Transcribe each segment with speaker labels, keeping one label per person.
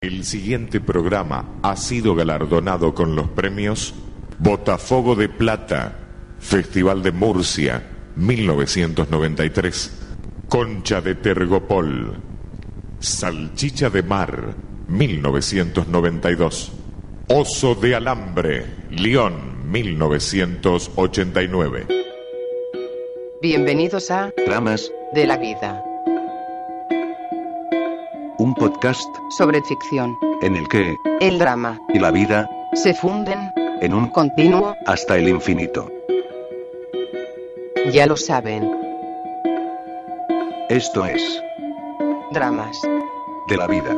Speaker 1: El siguiente programa ha sido galardonado con los premios Botafogo de Plata, Festival de Murcia, 1993, Concha de Tergopol, Salchicha de Mar, 1992, Oso de Alambre, León, 1989.
Speaker 2: Bienvenidos a
Speaker 3: Tramas,
Speaker 2: De la Vida,
Speaker 3: un podcast
Speaker 2: sobre ficción.
Speaker 3: en el que
Speaker 2: El drama
Speaker 3: y la vida
Speaker 2: se funden
Speaker 3: en un
Speaker 2: continuo,
Speaker 3: hasta el infinito.
Speaker 2: ya lo saben,
Speaker 3: Esto es
Speaker 2: dramas.
Speaker 3: de la vida.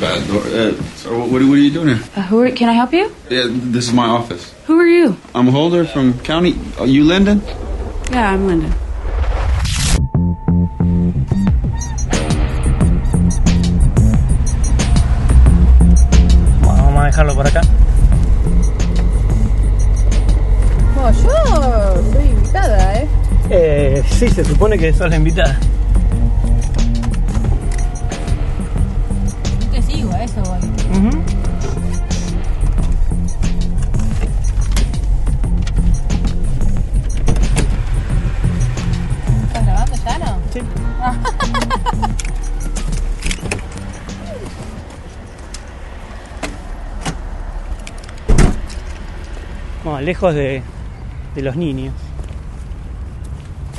Speaker 4: Bad. Uh, so what, what are you doing here?
Speaker 5: Uh, who are, can I help you?
Speaker 4: Yeah, this is my office.
Speaker 5: Who are you?
Speaker 4: I'm Holder from County. Oh, you Linden?
Speaker 5: Yeah, I'm Linda.
Speaker 6: Vamos a dejarlo por acá.
Speaker 7: No, yo soy invitada, ¿eh?
Speaker 6: Eh, sí, se supone que sos la invitada.
Speaker 7: Te sigo, a eso voy. ¿Estás
Speaker 6: Lejos de, de los niños.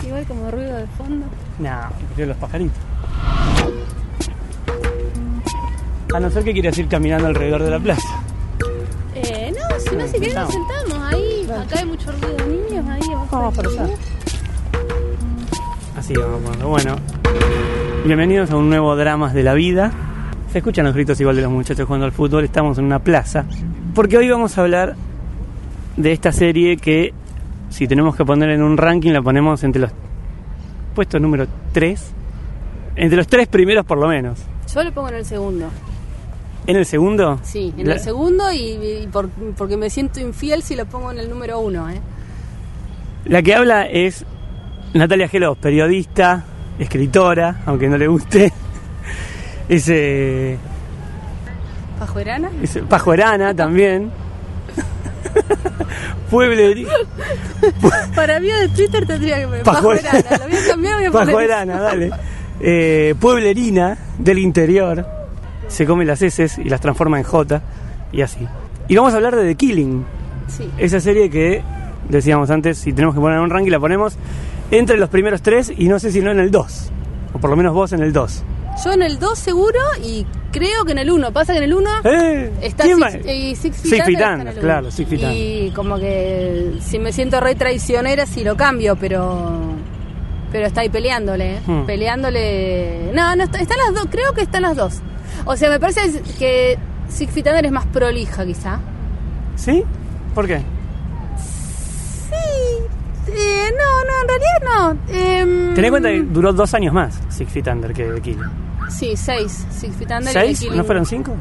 Speaker 7: Igual como ruido de fondo.
Speaker 6: No, de los pajaritos. A no ser que quieras ir caminando alrededor de la plaza.
Speaker 7: Eh, no, si no, si querés nos sentamos ahí. Acá hay mucho ruido de niños, ahí abajo.
Speaker 6: Vamos para allá. Así vamos. Bueno. Bienvenidos a un nuevo Dramas de la Vida. Se escuchan los gritos igual de los muchachos jugando al fútbol. Estamos en una plaza. Porque hoy vamos a hablar de esta serie que, si tenemos que poner en un ranking, la ponemos entre los puestos número 3. Entre los tres primeros, por lo menos.
Speaker 7: Yo lo pongo en el segundo.
Speaker 6: ¿En el segundo?
Speaker 7: Sí, en
Speaker 6: La-
Speaker 7: el segundo y, y por- porque me siento infiel si lo pongo en el número uno, ¿eh?
Speaker 6: La que habla es Natalia Gelos, periodista, escritora, aunque no le guste. Es, eh,
Speaker 7: ¿Pajuerana?
Speaker 6: es pajuerana también. Puebleri,
Speaker 7: Para mí de Twitter tendría que poner pajuerana. Lo voy a cambiar, voy a poner
Speaker 6: dale. Eh, pueblerina del interior. Se come las heces y las transforma en J y así. Y vamos a hablar de The Killing,
Speaker 7: Sí.
Speaker 6: esa serie que decíamos antes, si tenemos que poner un ranking, la ponemos entre los primeros tres y no sé si no en el 2. O por lo menos vos en el 2.
Speaker 7: Yo en el 2 seguro y creo que en el 1. Pasa que en el 1
Speaker 6: ¡Eh!
Speaker 7: está
Speaker 6: ¿Quién
Speaker 7: Six, y Six Feet Under,
Speaker 6: claro, Six Feet
Speaker 7: Y como que si me siento re traicionera si lo cambio, pero pero está ahí peleándole, ¿eh?
Speaker 6: Hmm.
Speaker 7: peleándole. No, no está- están las dos, creo que están las dos. O sea, me parece que Six Feet Under es más prolija quizá.
Speaker 6: ¿Sí? ¿Por qué?
Speaker 7: Sí. Eh, no, no, en realidad no. Em,
Speaker 6: Ten en cuenta que duró dos años más Six Feet Under que The.
Speaker 7: Sí, seis. Six Feet Under y
Speaker 6: ¿Seis?
Speaker 7: The Killing.
Speaker 6: ¿No fueron cinco?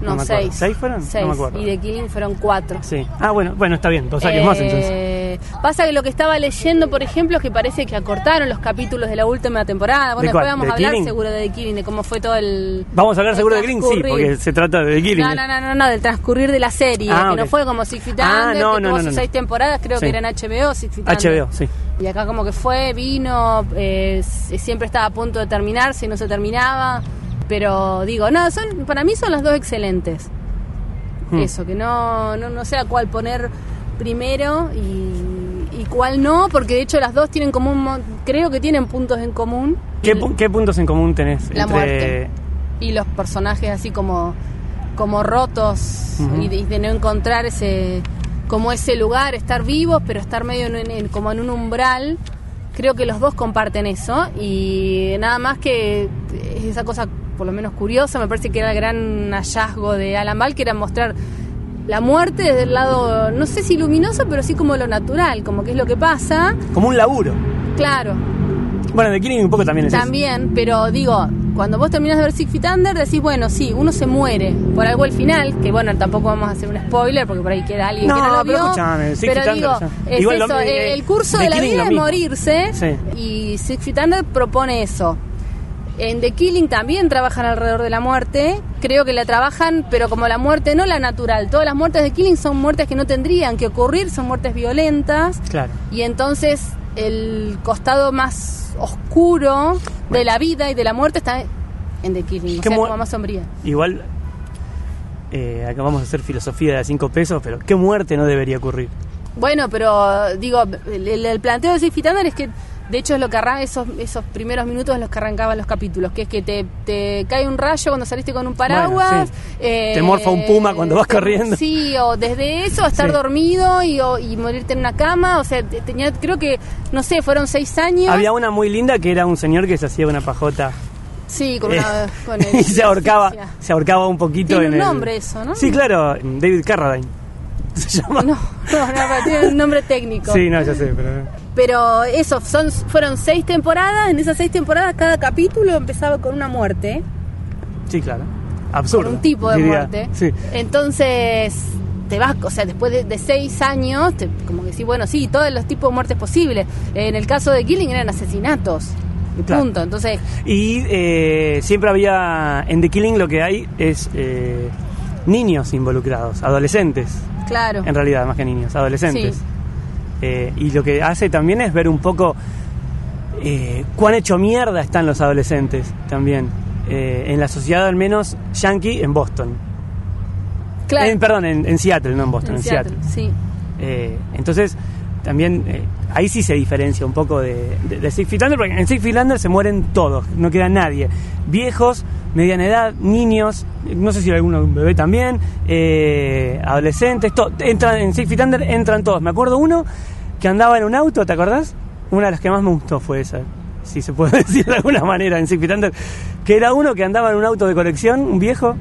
Speaker 7: No, seis.
Speaker 6: ¿Seis fueron? No
Speaker 7: Seis.
Speaker 6: me acuerdo.
Speaker 7: Y The Killing fueron cuatro.
Speaker 6: Sí. Ah, bueno, bueno, está bien, dos años más entonces.
Speaker 7: Eh, Pasa que lo que estaba leyendo, por ejemplo, es que parece que acortaron los capítulos de la última temporada. Bueno,
Speaker 6: ¿De
Speaker 7: después vamos
Speaker 6: ¿De
Speaker 7: a hablar
Speaker 6: Killing?
Speaker 7: seguro de The Killing, de cómo fue todo el.
Speaker 6: Vamos a hablar seguro de Killing, sí, porque se trata de The Killing.
Speaker 7: No, no, no, no, no, del transcurrir de la serie,
Speaker 6: Ah,
Speaker 7: que no fue como Six Feet
Speaker 6: Ah,
Speaker 7: Under,
Speaker 6: no,
Speaker 7: que
Speaker 6: no,
Speaker 7: tuvo
Speaker 6: no,
Speaker 7: sus
Speaker 6: no.
Speaker 7: seis temporadas, creo
Speaker 6: Sí.
Speaker 7: que era en HBO, Six Feet Under.
Speaker 6: HBO, sí.
Speaker 7: Y acá como que fue, vino, eh, siempre estaba a punto de terminarse y no se terminaba. Pero digo, no, son para mí son las dos excelentes.
Speaker 6: Hmm.
Speaker 7: Eso, que no, no, no sé a cuál poner primero y, y cuál no, porque de hecho las dos tienen como un... Creo que tienen puntos en común.
Speaker 6: ¿Qué, pu- qué puntos en común tenés?
Speaker 7: La
Speaker 6: entre...
Speaker 7: muerte. Y los personajes así como, como rotos y, de, y de no encontrar ese como ese lugar, estar vivos, pero estar medio en, en- como en un umbral. Creo que los dos comparten eso y nada más que es esa cosa por lo menos curiosa, me parece que era el gran hallazgo de Alan Ball, que era mostrar la muerte desde el lado, no sé si luminoso, pero sí como lo natural, como que es lo que pasa.
Speaker 6: Como un laburo.
Speaker 7: Claro,
Speaker 6: Bueno, The Killing un poco también es eso.
Speaker 7: también, pero digo, cuando vos terminás de ver Six Feet Under, decís, bueno, sí, uno se muere por algo al final, que bueno, tampoco vamos a hacer un spoiler porque por ahí queda alguien que no lo
Speaker 6: pero
Speaker 7: vio. pero digo, es
Speaker 6: Igual
Speaker 7: eso,
Speaker 6: eh,
Speaker 7: el curso
Speaker 6: The
Speaker 7: de la vida es morirse
Speaker 6: Sí.
Speaker 7: y Six Feet Under propone eso. En The Killing también trabajan alrededor de la muerte. Creo que la trabajan, pero como la muerte no la natural. Todas las muertes de Killing son muertes que no tendrían que ocurrir, son muertes violentas.
Speaker 6: Claro.
Speaker 7: Y entonces el costado más oscuro de la vida y de la muerte está en The Killing. O
Speaker 6: ¿Qué
Speaker 7: sea,
Speaker 6: mu-
Speaker 7: como más sombría.
Speaker 6: Igual, eh, acá vamos a hacer filosofía de a 5 pesos, pero ¿qué muerte no debería ocurrir?
Speaker 7: Bueno, pero digo, el, planteo de Under es que de hecho es lo que arranca esos, esos primeros minutos en los que arrancaban los capítulos, que es que te, te cae un rayo cuando saliste con un paraguas,
Speaker 6: Bueno, sí.
Speaker 7: eh,
Speaker 6: Te morfa un puma cuando vas corriendo.
Speaker 7: Sí, o desde eso estar
Speaker 6: Sí.
Speaker 7: dormido y, o- y morirte en una cama, o sea, te- tenía, creo que, no sé, fueron seis años.
Speaker 6: Había una muy linda que era un señor que se hacía una pajota
Speaker 7: Sí, con
Speaker 6: eh.
Speaker 7: Con el-
Speaker 6: y se ahorcaba, se ahorcaba un poquito
Speaker 7: Tiene
Speaker 6: en
Speaker 7: un
Speaker 6: el...
Speaker 7: nombre eso, ¿no?
Speaker 6: Sí, claro, David Carradine. Se llama.
Speaker 7: No, no, no, tiene un nombre técnico.
Speaker 6: Sí, no, ya sé, pero...
Speaker 7: Pero eso, son, fueron seis temporadas. En esas seis temporadas, cada capítulo empezaba con una muerte.
Speaker 6: Sí, claro. Absurdo.
Speaker 7: Con un tipo de
Speaker 6: diría.
Speaker 7: muerte.
Speaker 6: Sí.
Speaker 7: Entonces, te vas, o sea, después de, de seis años, te- como que sí, bueno, sí, todos los tipos de muertes posibles. En el caso de Killing eran asesinatos. Y
Speaker 6: Claro.
Speaker 7: punto. Entonces,
Speaker 6: Y eh, siempre había, en The Killing lo que hay es eh, niños involucrados, adolescentes,
Speaker 7: claro.
Speaker 6: en realidad, más que niños, adolescentes.
Speaker 7: Sí.
Speaker 6: Eh, y lo que hace también es ver un poco eh, cuán hecho mierda están los adolescentes también. Eh, en la sociedad al menos yankee en Boston.
Speaker 7: Claro.
Speaker 6: En- perdón, en, en Seattle, no en Boston, en,
Speaker 7: En
Speaker 6: Seattle.
Speaker 7: Seattle, sí.
Speaker 6: Entonces, también eh, ahí sí se diferencia un poco de, de, de Six Under, porque en Six Feet Under se mueren todos, no queda nadie. Viejos, mediana edad, niños, no sé si alguno bebé también, eh, adolescentes, entran en Six Feet Under, entran todos. Me acuerdo uno que andaba en un auto, ¿te acordás? Una de las que más me gustó fue esa, si se puede decir de alguna manera en Six Feet Under, que era uno que andaba en un auto de colección, un viejo,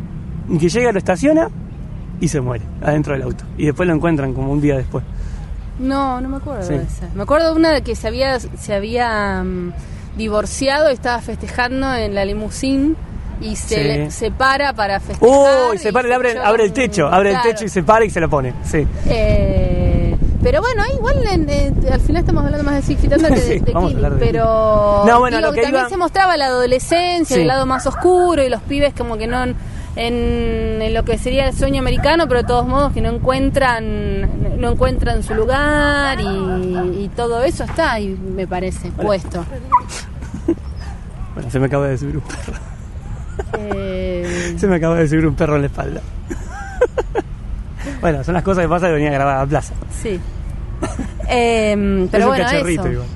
Speaker 6: y que llega, lo estaciona y se muere adentro del auto. Y después lo encuentran como un día después.
Speaker 7: No, no me acuerdo
Speaker 6: Sí.
Speaker 7: de esa. Me acuerdo de una de que se había, se había mm, divorciado y estaba festejando en la limusín y se,
Speaker 6: Sí.
Speaker 7: le- se para para festejar.
Speaker 6: ¡Uy! se
Speaker 7: y
Speaker 6: para, le abre,
Speaker 7: llora
Speaker 6: abre el techo, abre
Speaker 7: claro.
Speaker 6: el techo y se para y se lo pone. Sí.
Speaker 7: Eh, pero bueno, igual en- eh, al final estamos hablando más de Six Feet que de,
Speaker 6: Sí,
Speaker 7: de Killing, pero
Speaker 6: No, bueno,
Speaker 7: digo
Speaker 6: lo que
Speaker 7: también
Speaker 6: iba-
Speaker 7: se mostraba la adolescencia,
Speaker 6: Sí.
Speaker 7: el lado más oscuro y los pibes como que no en, en lo que sería el sueño americano, pero de todos modos que no encuentran no encuentran su lugar y, y todo eso está ahí, me parece, puesto.
Speaker 6: Bueno, se me acaba de subir un perro.
Speaker 7: Eh,
Speaker 6: Se me acaba de subir un perro en la espalda. bueno, son las cosas que pasan de venir a grabar a la plaza.
Speaker 7: sí. Em, pero
Speaker 6: es un
Speaker 7: bueno,
Speaker 6: cachorrito
Speaker 7: eso.
Speaker 6: igual.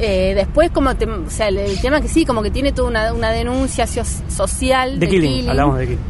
Speaker 6: Sí.
Speaker 7: Eh, después, como te- o sea, el, el tema que sí, como que tiene toda una, una denuncia so- social
Speaker 6: De
Speaker 7: de
Speaker 6: Killing, hablamos de Killing.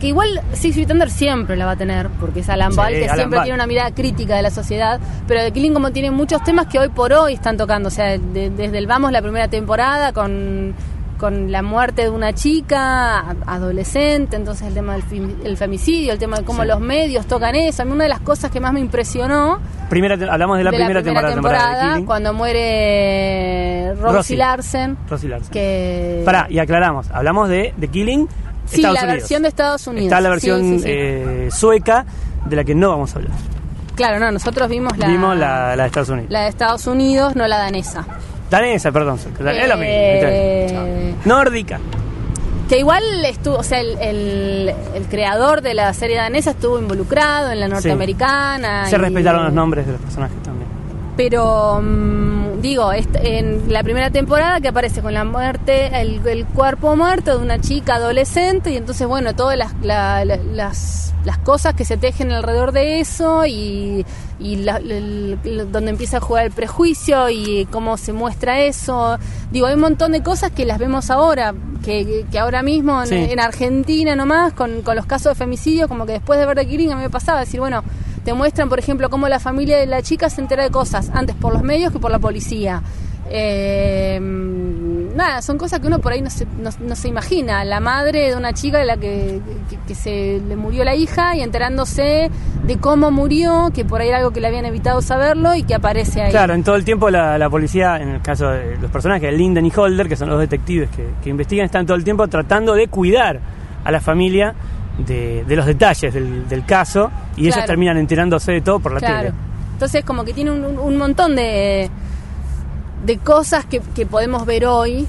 Speaker 7: que igual Six Feet Under siempre la va a tener, porque es Alan
Speaker 6: Sí,
Speaker 7: Ball, que
Speaker 6: Alan
Speaker 7: siempre
Speaker 6: Ball.
Speaker 7: tiene una mirada crítica de la sociedad, pero The Killing como tiene muchos temas que hoy por hoy están tocando, o sea, de- desde el Vamos la primera temporada con, con la muerte de una chica adolescente, entonces el tema del fem- el femicidio, el tema de cómo
Speaker 6: Sí.
Speaker 7: los medios tocan eso, a mí una de las cosas que más me impresionó
Speaker 6: Primera hablamos de la, primera, temporada, temporada de Killing.
Speaker 7: cuando muere Rosie,
Speaker 6: Rosie.
Speaker 7: Larsen,
Speaker 6: Rosie Larsen.
Speaker 7: que
Speaker 6: Pará, y aclaramos, hablamos de, de Killing
Speaker 7: sí,
Speaker 6: Estados
Speaker 7: la
Speaker 6: Unidos.
Speaker 7: versión de Estados Unidos.
Speaker 6: Está la versión
Speaker 7: sí, sí.
Speaker 6: eh, sueca, de la que no vamos a hablar.
Speaker 7: Claro, no, nosotros vimos la,
Speaker 6: Vimos la, la de Estados Unidos.
Speaker 7: la de Estados Unidos, no la danesa.
Speaker 6: Danesa, perdón. Es lo mismo.
Speaker 7: Eh.
Speaker 6: Nórdica.
Speaker 7: que igual estuvo, o sea, el, el- el creador de la serie danesa estuvo involucrado en la norteamericana.
Speaker 6: Se
Speaker 7: y-
Speaker 6: respetaron los nombres de los personajes también.
Speaker 7: Pero, mm, digo, en la primera temporada que aparece con la muerte, el, el cuerpo muerto de una chica adolescente, y entonces, bueno, todas las, la- la- las, las cosas que se tejen alrededor de eso, y, y la- el- donde empieza a jugar el prejuicio y cómo se muestra eso. Digo, hay un montón de cosas que las vemos ahora, que, que ahora mismo en, en Argentina nomás, con, con los casos de femicidio, como que después de ver The Killing a mí me pasaba decir, bueno, te muestran, por ejemplo, cómo la familia de la chica se entera de cosas antes por los medios que por la policía. Eh, nada, son cosas que uno por ahí no se, no, no se imagina. La madre de una chica de la que, que- se le murió la hija y enterándose de cómo murió, que por ahí era algo que le habían evitado saberlo y que aparece ahí.
Speaker 6: Claro, en todo el tiempo la, la policía, en el caso de los personajes, Linden y Holder, que son los detectives que investigan, están todo el tiempo tratando de cuidar a la familia de, de los detalles del, del caso y ellos
Speaker 7: Claro.
Speaker 6: terminan enterándose de todo por la
Speaker 7: Claro.
Speaker 6: tele.
Speaker 7: Entonces como que tiene un, un- montón de, de cosas que, que podemos ver hoy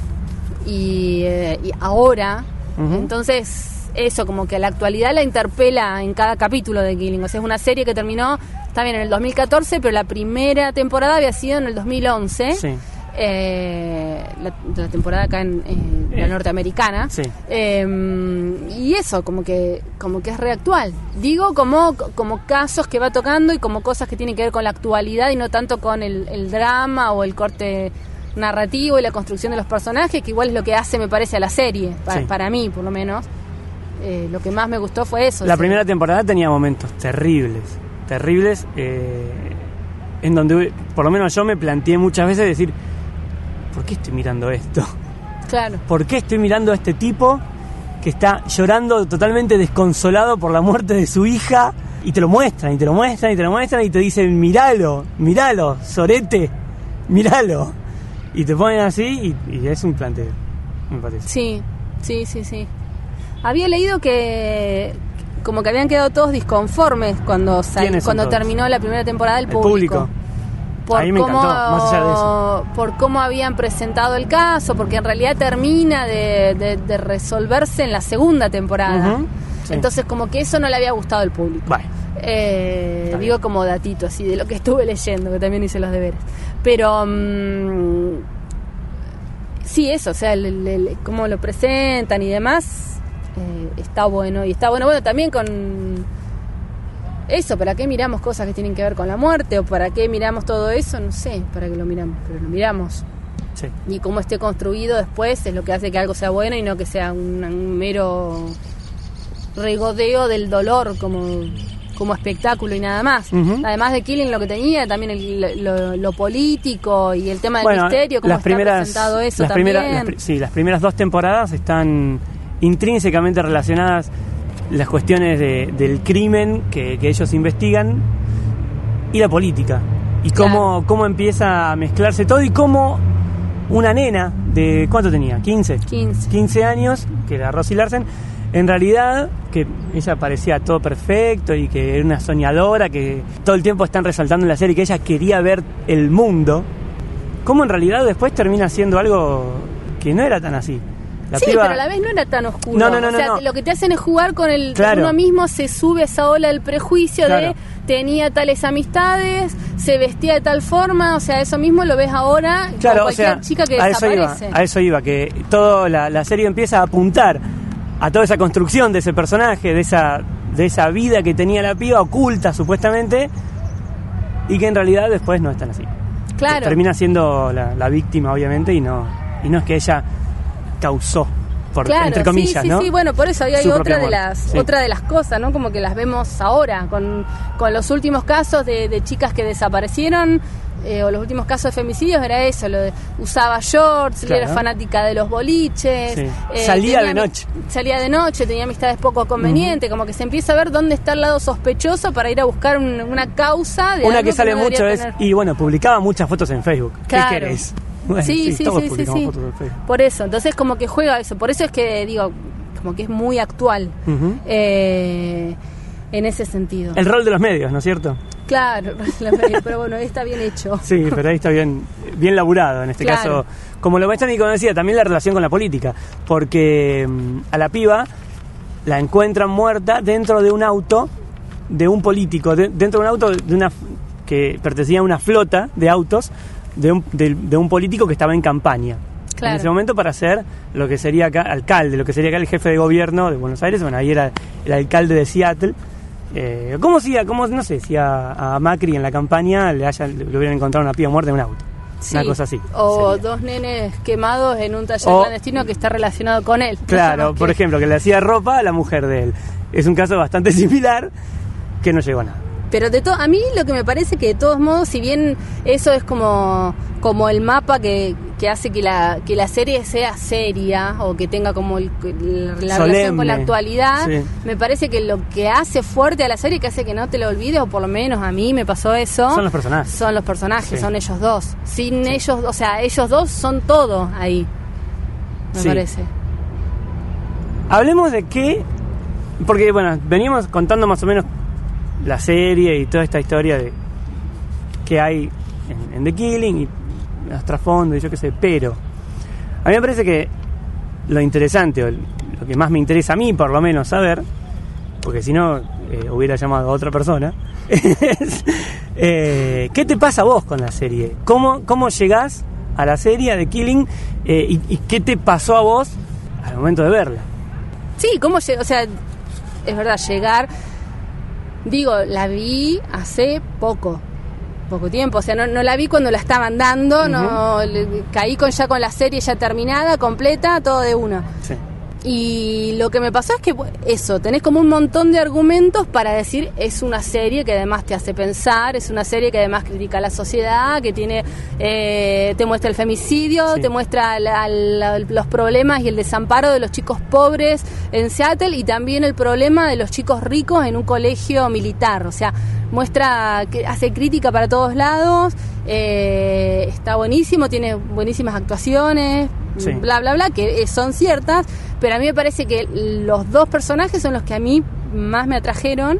Speaker 7: y, eh, y ahora. Entonces eso como que la actualidad la interpela en cada capítulo de Killing. O sea, es una serie que terminó, está bien, en el 2014, pero la primera temporada había sido en el 2011.
Speaker 6: Sí.
Speaker 7: Eh, la, la temporada acá en, en la norteamericana.
Speaker 6: Sí.
Speaker 7: Eh, y eso como que como que es reactual. Digo como como casos que va tocando y como cosas que tienen que ver con la actualidad y no tanto con el, el drama o el corte narrativo y la construcción de los personajes que igual es lo que hace me parece a la serie pa-
Speaker 6: Sí.
Speaker 7: para mí por lo menos. Eh, lo que más me gustó fue eso
Speaker 6: La primera temporada tenía momentos terribles, terribles, eh, en donde por lo menos yo me planteé muchas veces decir, ¿por qué estoy mirando esto?
Speaker 7: claro
Speaker 6: ¿Por qué estoy mirando a este tipo que está llorando totalmente desconsolado por la muerte de su hija? Y te lo muestran, y te lo muestran, y te lo muestran, y te dicen, miralo, miralo, sorete, miralo. Y te ponen así, y, y es un planteo, me parece.
Speaker 7: Sí, sí, sí, sí. Había leído que como que habían quedado todos disconformes cuando sal-
Speaker 6: ¿Quiénes son
Speaker 7: cuando
Speaker 6: todos?
Speaker 7: terminó la primera temporada el
Speaker 6: El
Speaker 7: público.
Speaker 6: Público. A mí me encantó, más allá de eso.
Speaker 7: Por cómo habían presentado el caso, porque en realidad termina de, de- de resolverse en la segunda temporada.
Speaker 6: Sí.
Speaker 7: Entonces como que eso no le había gustado al público. Eh, digo como datito así de lo que estuve leyendo, que también hice los deberes. Pero mm, sí, eso, o sea, el, el- el- cómo lo presentan y demás, eh, está bueno. Y está bueno, bueno, también con eso, ¿para qué miramos cosas que tienen que ver con la muerte? ¿O para qué miramos todo eso? No sé, para qué lo miramos, pero lo miramos.
Speaker 6: sí.
Speaker 7: Y cómo esté construido después es lo que hace que algo sea bueno y no que sea un, un mero regodeo del dolor como, como espectáculo y nada más. Además de Killing lo que tenía, también el- lo, lo político y el tema del misterio, cómo
Speaker 6: las
Speaker 7: está
Speaker 6: primeras,
Speaker 7: presentado eso
Speaker 6: las
Speaker 7: también.
Speaker 6: primeras- las sí, las primeras dos temporadas están intrínsecamente relacionadas las cuestiones de- del crimen que, que ellos investigan y la política. Y cómo, cómo empieza a mezclarse todo y cómo una nena de... ¿Cuánto tenía? ¿15?
Speaker 7: 15.
Speaker 6: 15 años, que era Rosie Larsen, en realidad que ella parecía todo perfecto y que era una soñadora, que todo el tiempo están resaltando en la serie que ella quería ver el mundo, ¿cómo en realidad después termina siendo algo que no era tan así? La
Speaker 7: sí,
Speaker 6: piba-
Speaker 7: pero a la vez no era tan oscuro.
Speaker 6: No, no, no,
Speaker 7: o sea, lo que te hacen es jugar con el...
Speaker 6: Claro.
Speaker 7: Uno mismo se sube esa ola del prejuicio
Speaker 6: Claro.
Speaker 7: de tenía tales amistades, se vestía de tal forma, o sea, eso mismo lo ves ahora
Speaker 6: Claro,
Speaker 7: con
Speaker 6: o sea,
Speaker 7: cualquier chica que
Speaker 6: a eso iba,
Speaker 7: desaparece.
Speaker 6: a eso iba, que toda la, la serie empieza a apuntar a toda esa construcción de ese personaje, de esa, de esa vida que tenía la piba oculta supuestamente, y que en realidad después no es tan así.
Speaker 7: Claro.
Speaker 6: Termina siendo la, la víctima, obviamente, y no, y no es que ella causó, por,
Speaker 7: Claro,
Speaker 6: entre comillas,
Speaker 7: sí,
Speaker 6: ¿no?
Speaker 7: sí, bueno, por eso ahí hay
Speaker 6: Su
Speaker 7: otra de las
Speaker 6: sí.
Speaker 7: otra de las cosas, ¿no? Como que las vemos ahora con, con los últimos casos de, de chicas que desaparecieron eh, o los últimos casos de femicidios era eso, lo de usaba shorts,
Speaker 6: Claro.
Speaker 7: era fanática de los boliches,
Speaker 6: Sí.
Speaker 7: eh,
Speaker 6: Salía de noche.
Speaker 7: salía de noche, tenía amistades poco convenientes, como que se empieza a ver dónde está el lado sospechoso para ir a buscar un- una causa de
Speaker 6: Una
Speaker 7: algo
Speaker 6: que sale
Speaker 7: no
Speaker 6: mucho es,
Speaker 7: tener.
Speaker 6: y bueno, publicaba muchas fotos en Facebook.
Speaker 7: Claro.
Speaker 6: ¿Qué querés?
Speaker 7: Sí, sí, sí, sí. Por eso, entonces como que juega eso, por eso es que digo, como que es muy actual eh, en ese sentido.
Speaker 6: El rol de los medios, ¿no es cierto?
Speaker 7: Claro, pero bueno, está bien hecho.
Speaker 6: Sí, pero ahí está bien, bien laburado en este
Speaker 7: Claro.
Speaker 6: caso. Como lo muestran y como decía, también la relación con la política. Porque mm, a la piba la encuentran muerta dentro de un auto de un político, de- dentro de un auto de una que pertenecía a una flota de autos de un, de, de un político que estaba en campaña.
Speaker 7: Claro.
Speaker 6: En ese momento para ser lo que sería acá alcalde, lo que sería acá el jefe de gobierno de Buenos Aires, bueno, ahí era el alcalde de Seattle. Eh, ¿Cómo si, a- cómo, no sé, si a, a Macri en la campaña le, hayan, le hubieran encontrado una piba muerta en un auto? Una cosa así.
Speaker 7: O
Speaker 6: sería.
Speaker 7: dos nenes quemados en un taller
Speaker 6: O-
Speaker 7: clandestino que está relacionado con él.
Speaker 6: Claro, por
Speaker 7: que-
Speaker 6: ejemplo, que le hacía ropa a la mujer de él. Es un caso bastante similar que no llegó a nada.
Speaker 7: Pero de todo, a mí lo que me parece que de todos modos, si bien eso es como, como el mapa que, que hace que la, que la serie sea seria o que tenga como el- la relación con la actualidad,
Speaker 6: sí.
Speaker 7: me parece que lo que hace fuerte a la serie, que hace que no te lo olvides, o por lo menos a mí me pasó eso,
Speaker 6: Son los personajes.
Speaker 7: son los personajes,
Speaker 6: Sí.
Speaker 7: son ellos dos. Sin ellos, o sea, ellos dos son todo ahí, me parece.
Speaker 6: Hablemos de qué. Porque, bueno, venimos contando más o menos la serie y toda esta historia de que hay en, The Killing y los trasfondos y yo qué sé, pero a mí me parece que lo interesante, o lo que más me interesa a mí, por lo menos, saber, porque si no eh, hubiera llamado a otra persona, es eh, ¿qué te pasa a vos con la serie? ¿Cómo, cómo llegás a la serie de Killing eh, y, y qué te pasó a vos al momento de verla?
Speaker 7: Sí, ¿cómo? O sea, es verdad, llegar. Digo, la vi hace poco, poco tiempo. O sea, no, no la vi cuando la estaban dando, no le- caí con ya con la serie ya terminada, completa, todo de una.
Speaker 6: Sí.
Speaker 7: Y lo que me pasó es que eso, tenés como un montón de argumentos para decir es una serie que además te hace pensar, es una serie que además critica a la sociedad, que tiene eh, te muestra el femicidio,
Speaker 6: Sí.
Speaker 7: te muestra la- la- los problemas y el desamparo de los chicos pobres en Seattle y también el problema de los chicos ricos en un colegio militar. O sea, muestra hace crítica para todos lados, eh, está buenísimo, tiene buenísimas actuaciones,
Speaker 6: Sí.
Speaker 7: bla bla bla, que eh, son ciertas, pero a mí me parece que los dos personajes son los que a mí más me atrajeron,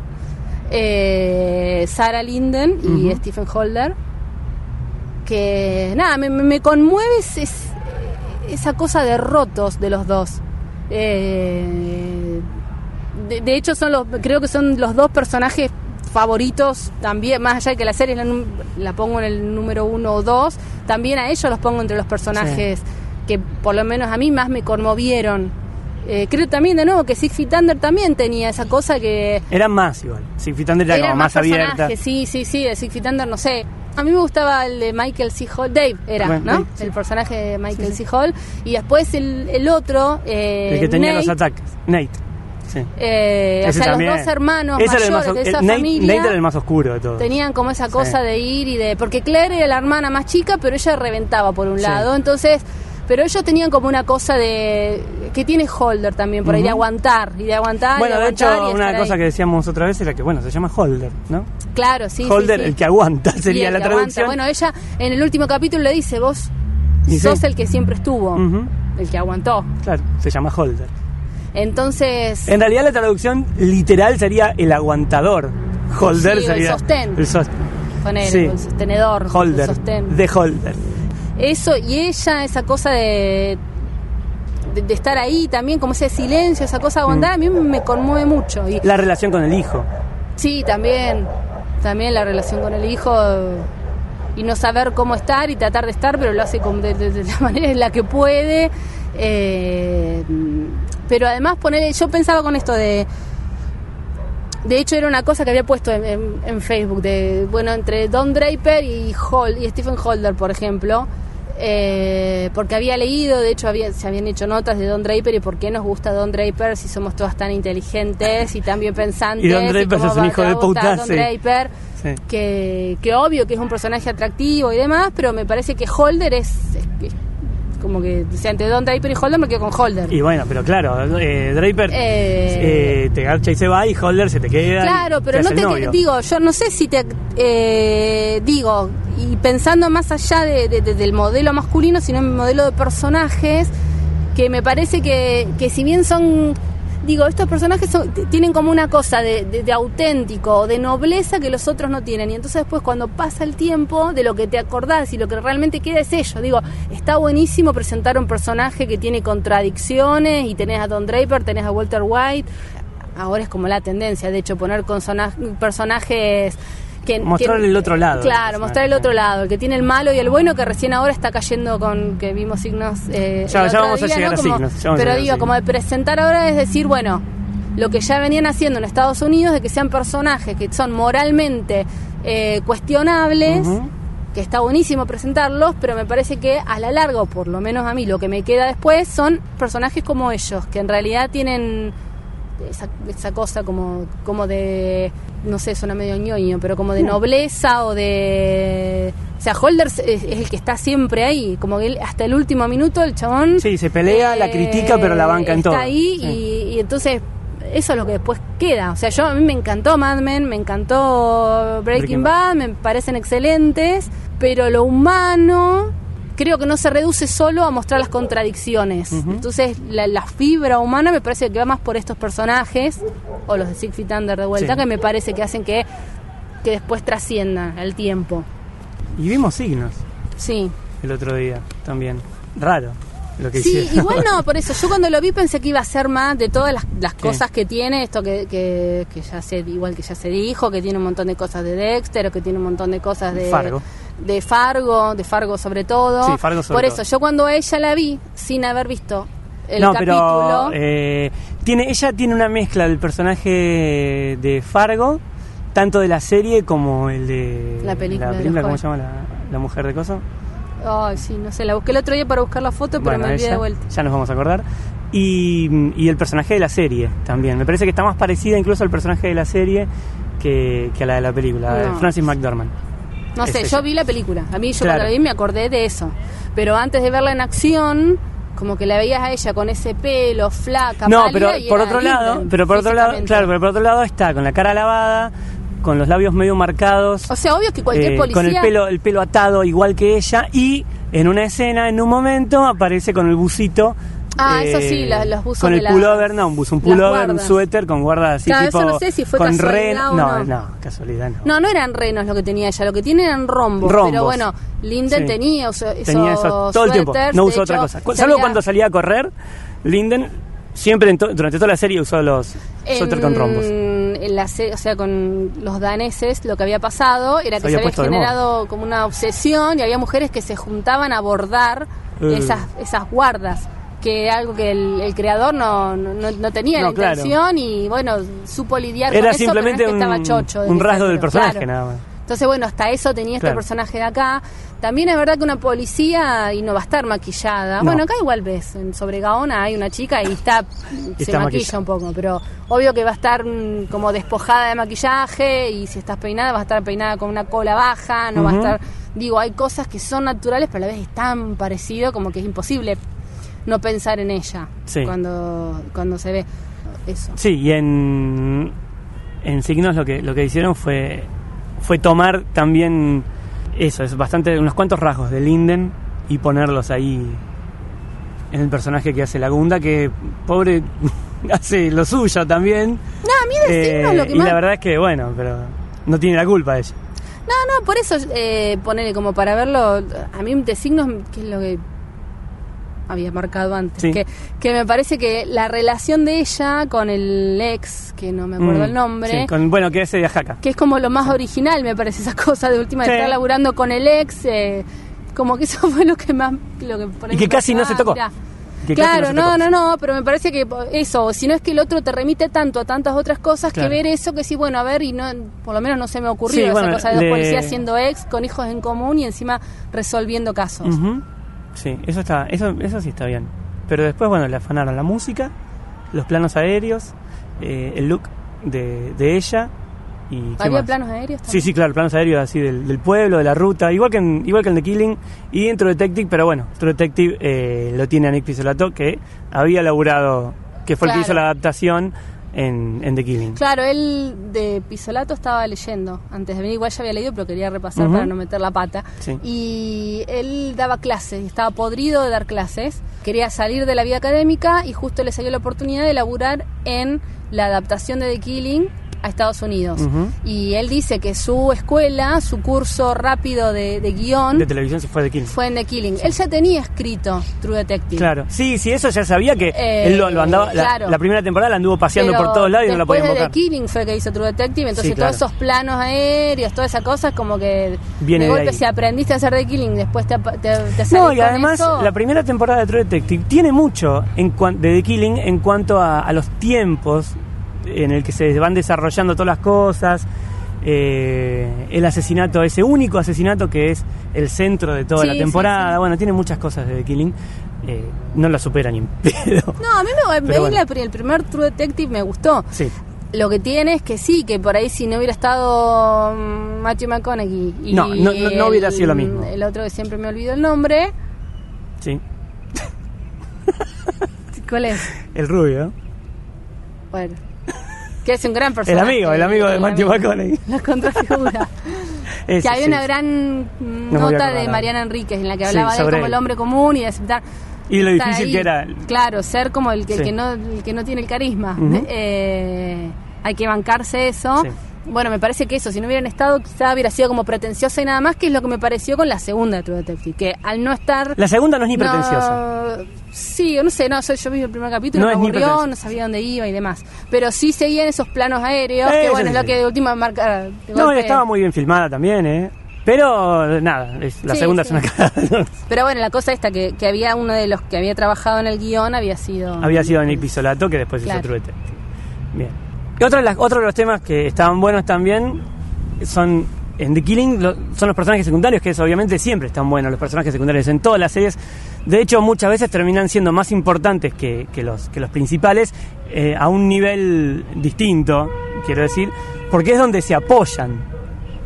Speaker 7: eh, Sarah Linden y. Stephen Holder, que nada, me, conmueve es- es- esa cosa de rotos de los dos. Eh, de, de hecho son los, creo que son los dos personajes favoritos también, más allá de que la serie la pongo en el número uno o dos, también a ellos los pongo entre los personajes que por lo menos a mí más me conmovieron. Eh, creo también de nuevo que Six Feet Under también tenía esa cosa que
Speaker 6: Eran más igual. Six Feet Under era como más, abierta.
Speaker 7: personajes, sí, sí, sí, de Six Feet Under, no sé. A mí me gustaba el de Michael C. Hall, Dave era,
Speaker 6: Bueno,
Speaker 7: ¿no?
Speaker 6: Sí.
Speaker 7: El personaje de Michael C. Hall. Y después el, el otro, eh,
Speaker 6: El que tenía
Speaker 7: Nate,
Speaker 6: los ataques. Nate. Sí.
Speaker 7: eh, o sea,
Speaker 6: también.
Speaker 7: los dos hermanos mayores
Speaker 6: más,
Speaker 7: de esa
Speaker 6: Nate,
Speaker 7: familia
Speaker 6: Nate era el más oscuro de todos.
Speaker 7: tenían como esa cosa
Speaker 6: Sí.
Speaker 7: de ir y de... Porque Claire era la hermana más chica, pero ella reventaba por un
Speaker 6: Sí.
Speaker 7: lado. Entonces... Pero ellos tenían como una cosa de... que tiene Holder también, por ahí, de
Speaker 6: Ujú.
Speaker 7: aguantar. Y de aguantar,
Speaker 6: Bueno,
Speaker 7: y
Speaker 6: de hecho,
Speaker 7: aguantar y
Speaker 6: una cosa
Speaker 7: ahí.
Speaker 6: que decíamos otra vez era que, bueno, se llama Holder, ¿no?
Speaker 7: Claro, sí, sí,
Speaker 6: Holder,
Speaker 7: sí.
Speaker 6: el que aguanta, sería la
Speaker 7: que aguanta.
Speaker 6: traducción.
Speaker 7: Bueno, ella en el último capítulo le dice, vos
Speaker 6: Y
Speaker 7: sos
Speaker 6: sí.
Speaker 7: el que siempre estuvo, el que aguantó.
Speaker 6: Claro, se llama Holder.
Speaker 7: Entonces,
Speaker 6: En realidad la traducción literal sería el aguantador. Holder
Speaker 7: Sí, el
Speaker 6: sería
Speaker 7: sostén.
Speaker 6: el sos-
Speaker 7: con él,
Speaker 6: sí.
Speaker 7: el sostenedor,
Speaker 6: Holder.
Speaker 7: el sostén.
Speaker 6: De Holder.
Speaker 7: Eso, y ella, esa cosa de, de, de estar ahí también, como ese silencio, esa cosa de aguantar, a mí me conmueve mucho. Y,
Speaker 6: La relación con el hijo.
Speaker 7: sí, también, también la relación con el hijo y no saber cómo estar y tratar de estar, pero lo hace como de, de- de la manera en la que puede. eh, pero además poner, yo pensaba con esto de de hecho, era una cosa que había puesto en, en- en Facebook, de bueno, entre Don Draper y, Hol- y Stephen Holder, por ejemplo, eh, porque había leído, de hecho, había, se habían hecho notas de Don Draper y por qué nos gusta Don Draper si somos todas tan inteligentes y tan bien pensantes.
Speaker 6: Y Don Draper es un hijo de puta,
Speaker 7: Don
Speaker 6: sí.
Speaker 7: Draper,
Speaker 6: Sí.
Speaker 7: que, que obvio que es un personaje atractivo y demás, pero me parece que Holder es, es- es como que, o sea, entre Don Draper y Holder me quedo con Holder.
Speaker 6: Y bueno, pero claro, eh, Draper
Speaker 7: Eh,
Speaker 6: eh, te garcha y se va y Holder se te queda.
Speaker 7: Claro, pero no te
Speaker 6: novio.
Speaker 7: digo, yo no sé si te eh, digo y pensando más allá de- de- de- del modelo masculino, sino en el modelo de personajes que me parece que, que si bien son digo estos personajes son- tienen como una cosa de, de- de auténtico, de nobleza que los otros no tienen y entonces después cuando pasa el tiempo de lo que te acordás y lo que realmente queda es ello. Digo, está buenísimo presentar un personaje que tiene contradicciones y tenés a Don Draper, tenés a Walter White ahora es como la tendencia, de hecho, poner personajes que...
Speaker 6: Mostrar
Speaker 7: que-
Speaker 6: el otro lado
Speaker 7: Claro, mostrar el otro lado, el que tiene el malo y el bueno, que recién ahora está cayendo con que vimos signos... eh,
Speaker 6: Ya- ya vamos a llegar a
Speaker 7: Como-
Speaker 6: signos, a
Speaker 7: pero
Speaker 6: a
Speaker 7: digo,
Speaker 6: signos.
Speaker 7: como de presentar ahora es decir, bueno, lo que ya venían haciendo en Estados Unidos, de que sean personajes que son moralmente eh, cuestionables... Que está buenísimo presentarlos, pero me parece que a la larga, o por lo menos a mí, lo que me queda después son personajes como ellos, que en realidad tienen esa, esa cosa como, como de, no sé, suena medio ñoño, pero como de nobleza o de... O sea, Holder es, es el que está siempre ahí, como que él, hasta el último minuto el chabón...
Speaker 6: Sí, se pelea, la critica, pero la banca en
Speaker 7: está
Speaker 6: todo.
Speaker 7: ahí
Speaker 6: Sí.
Speaker 7: y, y entonces eso es lo que después queda. O sea, yo a mí me encantó Mad Men, me encantó
Speaker 6: Breaking
Speaker 7: Breaking, Bad, me parecen excelentes, pero lo humano creo que no se reduce solo a mostrar las contradicciones. Entonces, la, la fibra humana me parece que va más por estos personajes, o los de Feet Under de vuelta,
Speaker 6: Sí.
Speaker 7: que me parece que hacen que, que después trasciendan el tiempo.
Speaker 6: Y vimos signos
Speaker 7: Sí.
Speaker 6: el otro día también. Raro lo que
Speaker 7: Sí,
Speaker 6: hicieron.
Speaker 7: igual no, por eso. Yo cuando lo vi pensé que iba a ser más de todas las, las cosas que tiene, esto que, que, que ya se, igual que ya se dijo, que tiene un montón de cosas de Dexter, o que tiene un montón de cosas de
Speaker 6: Fargo.
Speaker 7: De Fargo, de Fargo sobre todo.
Speaker 6: Sí, Fargo sobre
Speaker 7: por
Speaker 6: todo.
Speaker 7: eso, yo cuando a ella la vi, sin haber visto el
Speaker 6: no,
Speaker 7: capítulo,
Speaker 6: pero eh, tiene, ella tiene una mezcla del personaje de Fargo, tanto de la serie como el de
Speaker 7: La película de
Speaker 6: película, ¿cómo se llama? La, la mujer de coso.
Speaker 7: ay, sí, no sé, la busqué el otro día para buscar la foto, pero
Speaker 6: Bueno,
Speaker 7: me olvidé
Speaker 6: ella,
Speaker 7: de vuelta.
Speaker 6: Ya nos vamos a acordar. Y, y el personaje de la serie también. Me parece que está más parecida incluso al personaje de la serie que, que a la de la película,
Speaker 7: No.
Speaker 6: Francis McDormand.
Speaker 7: No sé, yo vi la película. A mí yo
Speaker 6: Claro.
Speaker 7: cuando la vi me acordé de eso. Pero antes de verla en acción, como que la veías a ella con ese pelo, flaca,
Speaker 6: No, pero
Speaker 7: y
Speaker 6: por otro lado, pero por otro lado, claro, pero por otro lado está con la cara lavada, con los labios medio marcados,
Speaker 7: O sea, obvio que cualquier
Speaker 6: eh,
Speaker 7: policía...
Speaker 6: con el pelo, el pelo atado igual que ella y en una escena, en un momento, aparece con el busito.
Speaker 7: Ah,
Speaker 6: eh,
Speaker 7: eso sí, la- los buzos
Speaker 6: Con el
Speaker 7: las-
Speaker 6: pullover, no, un buzo, un
Speaker 7: las
Speaker 6: pullover, un suéter con guardas así
Speaker 7: Claro,
Speaker 6: tipo.
Speaker 7: eso no sé si fue
Speaker 6: con
Speaker 7: casualidad o
Speaker 6: no,
Speaker 7: no.
Speaker 6: no, casualidad no.
Speaker 7: No, no eran renos lo que tenía ella, lo que tiene eran rombos.
Speaker 6: Rombos.
Speaker 7: Pero bueno, Linden
Speaker 6: Sí.
Speaker 7: tenía eso,
Speaker 6: Tenía eso todo el tiempo, no usó otra
Speaker 7: hecho,
Speaker 6: cosa. Cu-
Speaker 7: se
Speaker 6: Salvo
Speaker 7: había-
Speaker 6: cuando salía a correr, Linden siempre en to- durante toda la serie usó los suéter con rombos.
Speaker 7: en la se- o sea, con los daneses lo que había pasado era
Speaker 6: Se
Speaker 7: que
Speaker 6: había
Speaker 7: se había
Speaker 6: de moda.
Speaker 7: generado como una obsesión y había mujeres que se juntaban a bordar
Speaker 6: Eh.
Speaker 7: esas, esas guardas que algo que el, el creador no, no, tenía
Speaker 6: No,
Speaker 7: la
Speaker 6: claro.
Speaker 7: intención y bueno, supo lidiar
Speaker 6: Era
Speaker 7: con eso,
Speaker 6: simplemente
Speaker 7: pero no es que
Speaker 6: un,
Speaker 7: estaba chocho de
Speaker 6: un rasgo del personaje
Speaker 7: claro.
Speaker 6: nada más.
Speaker 7: Entonces, bueno, hasta eso tenía este personaje de acá. También es verdad que una policía y no va a estar maquillada.
Speaker 6: No.
Speaker 7: Bueno, acá igual ves, en sobre Gaona hay una chica y está, se
Speaker 6: Está
Speaker 7: maquilla un poco, pero obvio que va a estar mm, como despojada de maquillaje y si estás peinada va a estar peinada con una cola baja, no va a estar... Digo, hay cosas que son naturales, pero a la vez es tan parecido como que es imposible no pensar en ella
Speaker 6: Sí.
Speaker 7: cuando, cuando se ve eso.
Speaker 6: Sí, y en, en Signos lo que, lo que hicieron fue, fue tomar también eso, es bastante, unos cuantos rasgos de Linden y ponerlos ahí en el personaje que hace la Gunda, que pobre hace lo suyo también.
Speaker 7: No, a mí de signos lo que
Speaker 6: y
Speaker 7: más...
Speaker 6: la verdad es que, bueno, pero no tiene la culpa ella.
Speaker 7: No, no, por eso eh, ponerle como para verlo, a mí de signos, que es lo que había marcado antes,
Speaker 6: Sí.
Speaker 7: que, que me parece que la relación de ella con el ex, que no me acuerdo
Speaker 6: Mm,
Speaker 7: el nombre,
Speaker 6: sí, con- bueno, que ese de Ajaca.
Speaker 7: que es como lo más original, me parece esa cosa de última, de
Speaker 6: Sí.
Speaker 7: estar laburando con el ex, eh, como que eso fue lo que más... Lo que por
Speaker 6: Y que casi no se tocó.
Speaker 7: ah, mirá.
Speaker 6: Que casi
Speaker 7: Claro,
Speaker 6: se
Speaker 7: no,
Speaker 6: tocó.
Speaker 7: no, no, pero me parece que eso, si no es que el otro te remite tanto a tantas otras cosas
Speaker 6: Claro.
Speaker 7: que ver eso, que sí, bueno, a ver, y no, por lo menos no se me ocurrió
Speaker 6: Sí,
Speaker 7: esa
Speaker 6: bueno,
Speaker 7: cosa de dos
Speaker 6: le-
Speaker 7: policías siendo ex, con hijos en común y encima resolviendo casos.
Speaker 6: Ujú. Sí, eso está, eso, eso sí está bien. Pero después, bueno, le afanaron la música, los planos aéreos, eh, el look de, de ella y ¿qué
Speaker 7: ¿Había planos aéreos
Speaker 6: Sí,
Speaker 7: también?
Speaker 6: sí, claro, planos aéreos así del, del pueblo, de la ruta, igual que en, igual que en The Killing y en True Detective, pero bueno, True Detective eh, lo tiene a Nick Pizzolatto que había laburado, que fue el que hizo la adaptación en, en The Killing.
Speaker 7: Claro, él de Pisolato estaba leyendo antes de venir, igual ya había leído, pero quería repasar para no meter la pata.
Speaker 6: Sí.
Speaker 7: Y él daba clases, estaba podrido de dar clases, quería salir de la vida académica y justo le salió la oportunidad de laburar en la adaptación de The Killing a Estados Unidos. Y él dice que su escuela, su curso rápido de, de guion,
Speaker 6: De televisión se fue The Killing.
Speaker 7: fue en The Killing. Él ya tenía escrito True Detective.
Speaker 6: Claro, sí, sí, eso ya sabía que
Speaker 7: Eh,
Speaker 6: él lo, lo andaba, la-
Speaker 7: claro.
Speaker 6: la, primera temporada la anduvo paseando
Speaker 7: Pero
Speaker 6: por todos lados y no la podía
Speaker 7: de
Speaker 6: invocar.
Speaker 7: The Killing fue que hizo True Detective, entonces
Speaker 6: Sí, claro.
Speaker 7: todos esos planos aéreos, todas esas cosas, como que
Speaker 6: Viene
Speaker 7: de
Speaker 6: de
Speaker 7: golpe si aprendiste a hacer The Killing, después te, te, te
Speaker 6: No, y además
Speaker 7: eso.
Speaker 6: la primera temporada de True Detective tiene mucho en de The Killing en cuanto a, a los tiempos en el que se van desarrollando todas las cosas. eh, el asesinato, ese único asesinato que es el centro de toda
Speaker 7: Sí,
Speaker 6: la temporada.
Speaker 7: sí.
Speaker 6: Bueno, tiene muchas cosas de The Killing. Eh, no la supera ni en pedo.
Speaker 7: No, a mí me,
Speaker 6: Pero
Speaker 7: veí
Speaker 6: bueno.
Speaker 7: la- el primer True Detective me gustó.
Speaker 6: Sí.
Speaker 7: Lo que tiene es que sí, que por ahí si no hubiera estado mm, Matthew McConaughey y
Speaker 6: No, no- no- no hubiera
Speaker 7: el-
Speaker 6: sido lo mismo.
Speaker 7: El otro que siempre me olvido el nombre,
Speaker 6: Sí.
Speaker 7: ¿cuál es?
Speaker 6: El rubio.
Speaker 7: Bueno, que es un gran
Speaker 6: El
Speaker 7: personaje.
Speaker 6: amigo, el amigo de
Speaker 7: El
Speaker 6: Matthew. McConaughey.
Speaker 7: La contrafigura.
Speaker 6: Ese,
Speaker 7: que había
Speaker 6: sí.
Speaker 7: una gran nota de. Mariana Enríquez en la que
Speaker 6: Sí,
Speaker 7: hablaba de él como el hombre común y de aceptar
Speaker 6: Y lo difícil
Speaker 7: ahí.
Speaker 6: que era.
Speaker 7: Claro, ser como el que, el que no, el que no tiene el carisma. Eh, hay que bancarse eso.
Speaker 6: Sí.
Speaker 7: Bueno, me parece que eso, si no hubieran estado, quizá hubiera sido como pretenciosa y nada más, que es lo que me pareció con la segunda de True Detective, que al no estar...
Speaker 6: La segunda no es ni
Speaker 7: No,
Speaker 6: pretenciosa.
Speaker 7: Sí, o no sé, no, yo, yo vi el primer capítulo,
Speaker 6: No
Speaker 7: me aburrió, no sabía dónde iba y demás. Pero sí seguían esos planos aéreos, que bueno, es
Speaker 6: sí.
Speaker 7: lo que de última marca... de
Speaker 6: No,
Speaker 7: golpe-
Speaker 6: estaba muy bien filmada también, ¿eh? Pero nada, es- la
Speaker 7: Sí,
Speaker 6: segunda
Speaker 7: sí.
Speaker 6: es una.
Speaker 7: Pero bueno, la cosa esta, que, que había uno de los que había trabajado en el guion, había sido...
Speaker 6: Había sido Nick Pisolato que después
Speaker 7: Claro.
Speaker 6: hizo True Detective. Bien. Y otro de, las- otro de los temas que estaban buenos también son en The Killing, son los personajes secundarios, que es obviamente siempre están buenos los personajes secundarios en todas las series. De hecho, muchas veces terminan siendo más importantes que, que los, que los principales eh, a un nivel distinto, quiero decir, porque es donde se apoyan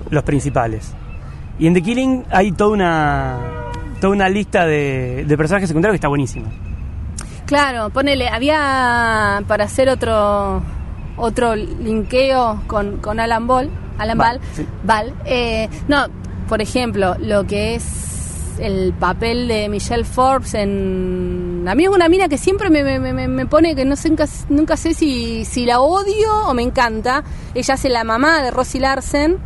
Speaker 6: los principales. Y en The Killing hay toda una, toda una lista de, de personajes secundarios que está buenísima.
Speaker 7: Claro, ponele, había para hacer otro otro linkeo con, con Alan Ball, Alan
Speaker 6: Ball,
Speaker 7: Ball,
Speaker 6: sí.
Speaker 7: Ball, eh, no, por ejemplo, lo que es el papel de Michelle Forbes en a mí es una mina que siempre me, me- me- me pone que no sé nunca, nunca sé si, si la odio o me encanta ella hace la mamá de Rosie Larsen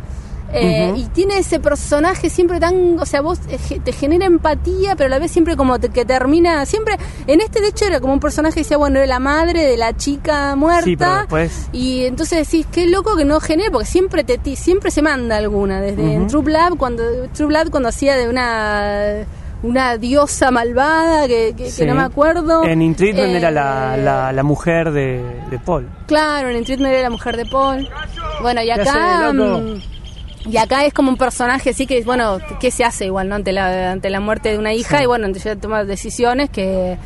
Speaker 7: eh, y tiene ese personaje siempre tan, o sea, vos eh, te genera empatía, pero a la vez siempre como te- que termina, siempre, en este de hecho era como un personaje que decía, bueno, era la madre de la chica muerta.
Speaker 6: Sí, pero después-
Speaker 7: Y entonces decís, qué loco que no genera, porque siempre te siempre se manda alguna, desde en
Speaker 6: Ujú.
Speaker 7: True Blood, cuando, True Blood cuando hacía de una una diosa malvada que, que- que no me acuerdo.
Speaker 6: En In Treatment
Speaker 7: Eh,
Speaker 6: era la, la, la mujer de, de Paul.
Speaker 7: Claro, en Treatment era la mujer de Paul. Bueno, y
Speaker 6: ¿Qué
Speaker 7: acá. Y acá es como un personaje así que, bueno, ¿qué se hace igual, no? Ante la, ante la muerte de una hija
Speaker 6: Sí.
Speaker 7: y bueno, entonces ella toma decisiones que,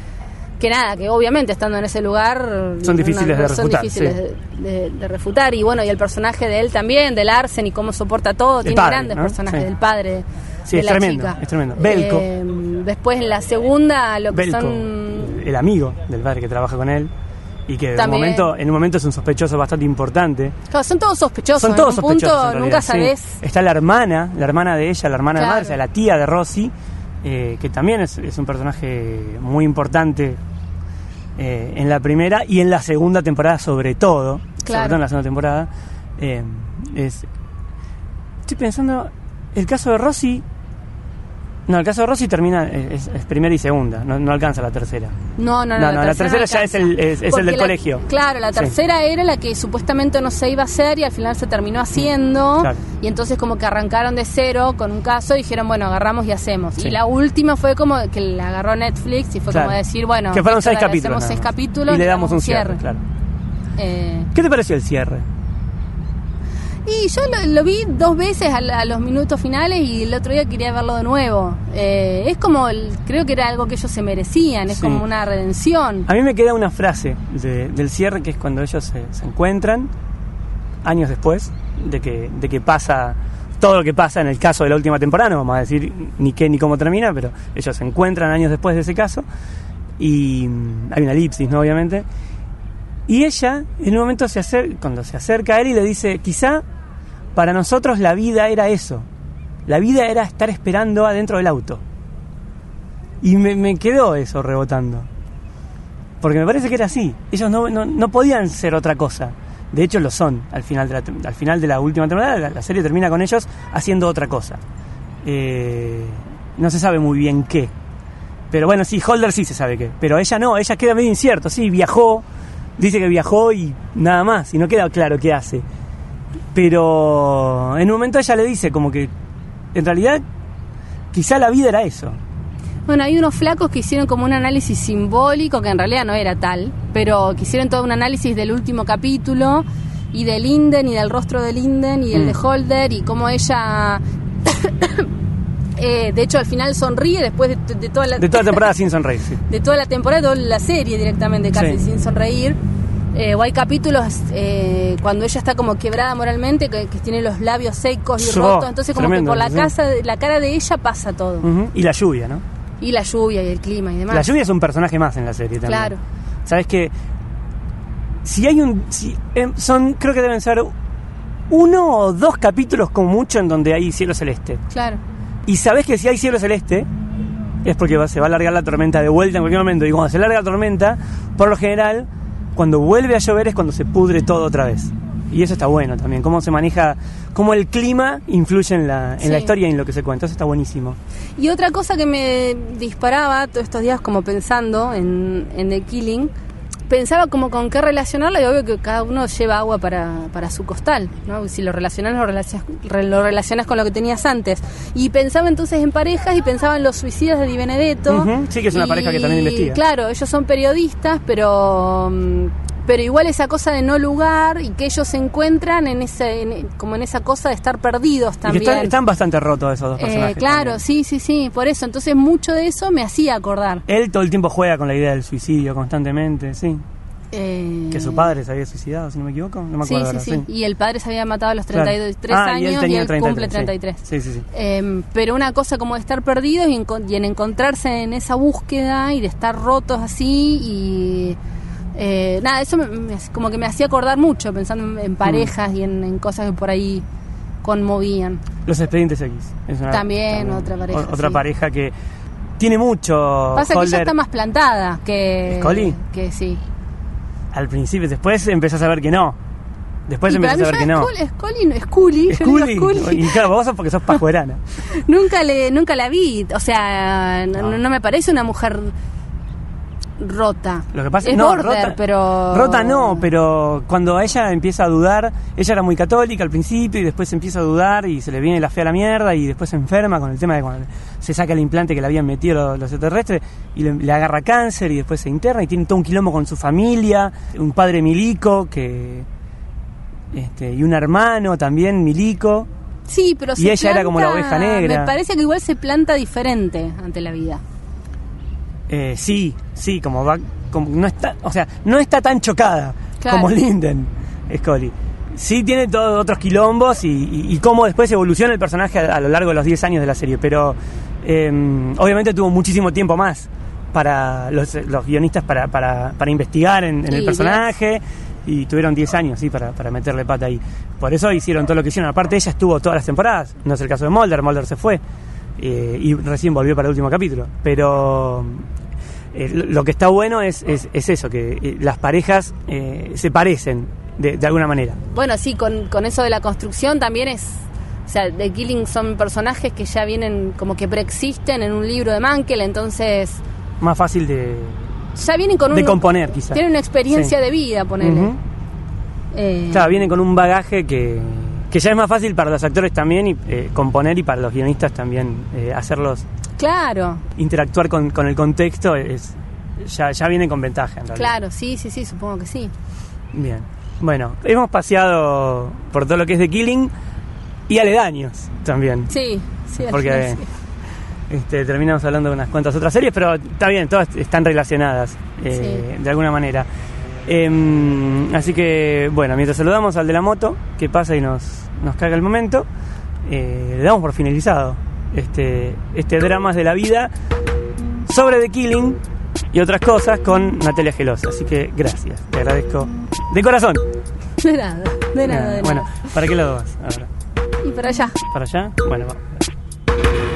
Speaker 7: que nada, que obviamente estando en ese lugar
Speaker 6: Son difíciles de
Speaker 7: son
Speaker 6: refutar,
Speaker 7: difíciles
Speaker 6: sí.
Speaker 7: de, de- de refutar. Y bueno, y el personaje de él también, del Arsen y cómo soporta todo,
Speaker 6: El
Speaker 7: tiene
Speaker 6: padre,
Speaker 7: grandes
Speaker 6: ¿no?
Speaker 7: personajes
Speaker 6: Sí.
Speaker 7: del padre
Speaker 6: Sí,
Speaker 7: de
Speaker 6: es
Speaker 7: la
Speaker 6: tremendo,
Speaker 7: chica.
Speaker 6: es tremendo. Belko.
Speaker 7: Eh, después en la segunda, lo que
Speaker 6: Belko,
Speaker 7: son...
Speaker 6: el amigo del padre que trabaja con él y que en un, momento, en un momento es un sospechoso bastante importante.
Speaker 7: Claro, son todos sospechosos.
Speaker 6: Son
Speaker 7: en
Speaker 6: todos
Speaker 7: un
Speaker 6: sospechosos.
Speaker 7: punto
Speaker 6: en
Speaker 7: nunca
Speaker 6: sí.
Speaker 7: sabes
Speaker 6: Está la hermana, la hermana de ella, la hermana de madre, o sea, la tía de Rosy, eh, que también es, es un personaje muy importante eh, en la primera y en la segunda temporada, sobre todo. Sobre
Speaker 7: Claro.
Speaker 6: todo en la segunda temporada. eh, es, estoy pensando, el caso de Rosy. No, el caso de Rosy termina, es, es primera y segunda, no, no alcanza la tercera.
Speaker 7: No, no, no.
Speaker 6: No, no, la tercera ya es el- es- es el del
Speaker 7: la-
Speaker 6: colegio.
Speaker 7: Claro, la
Speaker 6: Sí.
Speaker 7: tercera era la que supuestamente no se iba a hacer y al final se terminó haciendo.
Speaker 6: Claro.
Speaker 7: Y entonces como que arrancaron de cero con un caso y dijeron, bueno, agarramos y hacemos.
Speaker 6: Sí.
Speaker 7: Y la última fue como que la agarró Netflix y fue
Speaker 6: Claro.
Speaker 7: como decir, bueno,
Speaker 6: que fueron seis capítulos.
Speaker 7: hacemos seis capítulos
Speaker 6: y le damos un cierre, claro.
Speaker 7: Eh,
Speaker 6: ¿Qué te pareció el cierre?
Speaker 7: Y yo lo, lo vi dos veces a, la- a los minutos finales y el otro día quería verlo de nuevo. Eh, es como, el- creo que era algo que ellos se merecían, es
Speaker 6: Sí.
Speaker 7: como una redención.
Speaker 6: A mí me queda una frase de- del cierre que es cuando ellos se, se encuentran, años después, de que, de que pasa todo lo que pasa en el caso de la última temporada, no vamos a decir ni qué ni cómo termina, pero ellos se encuentran años después de ese caso y mm, hay una elipsis, ¿no? Obviamente. Y ella, en un momento, se acer- cuando se acerca a él y le dice, quizá para nosotros la vida era eso, la vida era estar esperando adentro del auto. Y me, quedó eso rebotando. Porque me parece que era así. Ellos no, no, no podían ser otra cosa. De hecho lo son. Al final de la, al final de la última temporada, la, la serie termina con ellos haciendo otra cosa. Eh, no se sabe muy bien qué. Pero bueno, sí, Holder sí se sabe qué. Pero ella no, ella queda medio incierto. Sí, viajó, dice que viajó y nada más. Y no queda claro qué hace. Pero en un momento ella le dice como que en realidad quizá la vida era eso.
Speaker 7: Bueno, hay unos flacos que hicieron como un análisis simbólico, que en realidad no era tal, pero que hicieron todo un análisis del último capítulo y de Linden y del rostro de Linden y el
Speaker 6: Mm.
Speaker 7: de Holder y cómo ella eh, de hecho al final sonríe después de, de toda la
Speaker 6: De toda la temporada sin sonreír, sí.
Speaker 7: de toda la temporada, toda la serie directamente, casi
Speaker 6: Sí.
Speaker 7: sin sonreír. Eh, o hay capítulos eh, cuando ella está como quebrada moralmente, que, que tiene los labios secos y
Speaker 6: Sí,
Speaker 7: rotos. Entonces, como
Speaker 6: tremendo,
Speaker 7: que por la,
Speaker 6: sí.
Speaker 7: casa, la cara de ella pasa todo.
Speaker 6: Y la lluvia, ¿no?
Speaker 7: Y la lluvia y el clima y demás.
Speaker 6: La lluvia es un personaje más en la serie también.
Speaker 7: Claro.
Speaker 6: Sabes que si hay un si, em, son creo que deben ser uno o dos capítulos como mucho en donde hay cielo celeste.
Speaker 7: Claro.
Speaker 6: Y sabes que si hay cielo celeste es porque va- se va a largar la tormenta de vuelta en cualquier momento. Y cuando se larga la tormenta, por lo general, cuando vuelve a llover es cuando se pudre todo otra vez. Y eso está bueno también, cómo se maneja, cómo el clima influye en la, en la historia y en lo que se cuenta. Eso está buenísimo.
Speaker 7: Y otra cosa que me disparaba todos estos días como pensando en, en The Killing, pensaba como con qué relacionarlo y obvio que cada uno lleva agua para, para su costal, ¿no? Si lo relacionas, lo relacionas, lo relacionas con lo que tenías antes. Y pensaba entonces en parejas y pensaba en los suicidas de Di Benedetto.
Speaker 6: Sí, que es una
Speaker 7: Y,
Speaker 6: pareja que también investiga.
Speaker 7: Claro, ellos son periodistas, pero... mm, Pero igual esa cosa de no lugar y que ellos se encuentran en ese, en- como en esa cosa de estar perdidos
Speaker 6: Y que
Speaker 7: también.
Speaker 6: están, están bastante rotos esos dos
Speaker 7: Eh,
Speaker 6: personajes.
Speaker 7: claro,
Speaker 6: también.
Speaker 7: sí, sí, sí, por eso. Entonces mucho de eso me hacía acordar.
Speaker 6: Él todo el tiempo juega con la idea del suicidio constantemente, sí.
Speaker 7: Eh,
Speaker 6: Que su padre se había suicidado, si no me equivoco. No me
Speaker 7: Sí,
Speaker 6: acuerdo
Speaker 7: sí,
Speaker 6: ahora,
Speaker 7: sí. Y el padre se había matado a los
Speaker 6: Claro.
Speaker 7: 33
Speaker 6: Ah, y él
Speaker 7: años y él,
Speaker 6: 33,
Speaker 7: cumple
Speaker 6: sí.
Speaker 7: 33.
Speaker 6: Sí, sí, sí.
Speaker 7: Eh, pero una cosa como de estar perdidos y en, y en encontrarse en esa búsqueda y de estar rotos así y... eh, nada, eso me- me- como que me hacía acordar mucho pensando en,
Speaker 6: Mm.
Speaker 7: en parejas y en, en cosas que por ahí conmovían.
Speaker 6: Los expedientes X. es una-
Speaker 7: También otra pareja,
Speaker 6: o- Otra
Speaker 7: sí.
Speaker 6: pareja que tiene mucho.
Speaker 7: Pasa que ella está más plantada que...
Speaker 6: ¿Scully?
Speaker 7: Que sí.
Speaker 6: Al principio, después empezás a ver que no. Después empezás a ver
Speaker 7: ya
Speaker 6: que no.
Speaker 7: Scully, Scully, Scully,
Speaker 6: Scully.
Speaker 7: Scully.
Speaker 6: Y claro, vos sos porque sos pajuerana.
Speaker 7: Nunca le, nunca la vi, o sea, no,
Speaker 6: No.
Speaker 7: no me parece una mujer rota.
Speaker 6: Lo que pasa
Speaker 7: es
Speaker 6: no,
Speaker 7: border,
Speaker 6: rota,
Speaker 7: pero
Speaker 6: Rota no, pero cuando ella empieza a dudar, ella era muy católica al principio y después empieza a dudar y se le viene la fe a la mierda y después se enferma con el tema de cuando se saca el implante que le habían metido los, extraterrestres y le, le agarra cáncer y después se interna y tiene todo un quilombo con su familia, un padre milico que este, y un hermano también milico.
Speaker 7: Sí, pero
Speaker 6: Y
Speaker 7: se
Speaker 6: ella era como la oveja negra.
Speaker 7: Me parece que igual se planta diferente ante la vida.
Speaker 6: Eh, sí, sí, como va, como no está, o sea, no está tan chocada
Speaker 7: Claro.
Speaker 6: como Linden, Scully. Sí tiene todos otros quilombos y, y- y cómo después evoluciona el personaje a, a lo largo de los 10 años de la serie, pero eh, obviamente tuvo muchísimo tiempo más para los, los guionistas para, para, para investigar en, el personaje y tuvieron 10 años sí para, para meterle pata ahí. Por eso hicieron todo lo que hicieron. Aparte ella estuvo todas las temporadas, no es el caso de Mulder, Mulder se fue eh, y recién volvió para el último capítulo. Pero eh, lo que está bueno es, es, es eso, que eh, las parejas eh, se parecen de, de alguna manera.
Speaker 7: Bueno, sí, con, con eso de la construcción también es... O sea, The Killing son personajes que ya vienen como que preexisten en un libro de Mankel, entonces
Speaker 6: Más fácil de,
Speaker 7: ya vienen con
Speaker 6: de
Speaker 7: un...
Speaker 6: componer quizás.
Speaker 7: Tienen una experiencia
Speaker 6: Sí.
Speaker 7: de vida, ponele.
Speaker 6: Ujú.
Speaker 7: Eh,
Speaker 6: Claro, vienen con un bagaje que, que ya es más fácil para los actores también y, componer y para los guionistas también hacerlos
Speaker 7: Claro,
Speaker 6: interactuar con, con el contexto es ya, ya viene con ventaja en realidad.
Speaker 7: claro, sí, sí, sí, supongo que sí.
Speaker 6: Bien. Bueno, hemos paseado por todo lo que es de Killing y aledaños también.
Speaker 7: Sí, sí.
Speaker 6: Porque
Speaker 7: sí.
Speaker 6: este, terminamos hablando de unas cuantas otras series, pero está bien, todas están relacionadas eh, de alguna manera. Em, así que, bueno, mientras saludamos al de la moto, que pasa y nos, nos caga el momento, eh, le damos por finalizado este, este Dramas de la Vida sobre The Killing y otras cosas con Natalia Gelosa. Así que gracias, te agradezco de corazón.
Speaker 7: De nada, de nada, de
Speaker 6: bueno. ¿para qué lado vas ahora?
Speaker 7: Y para allá.
Speaker 6: ¿Para allá? Bueno, vamos.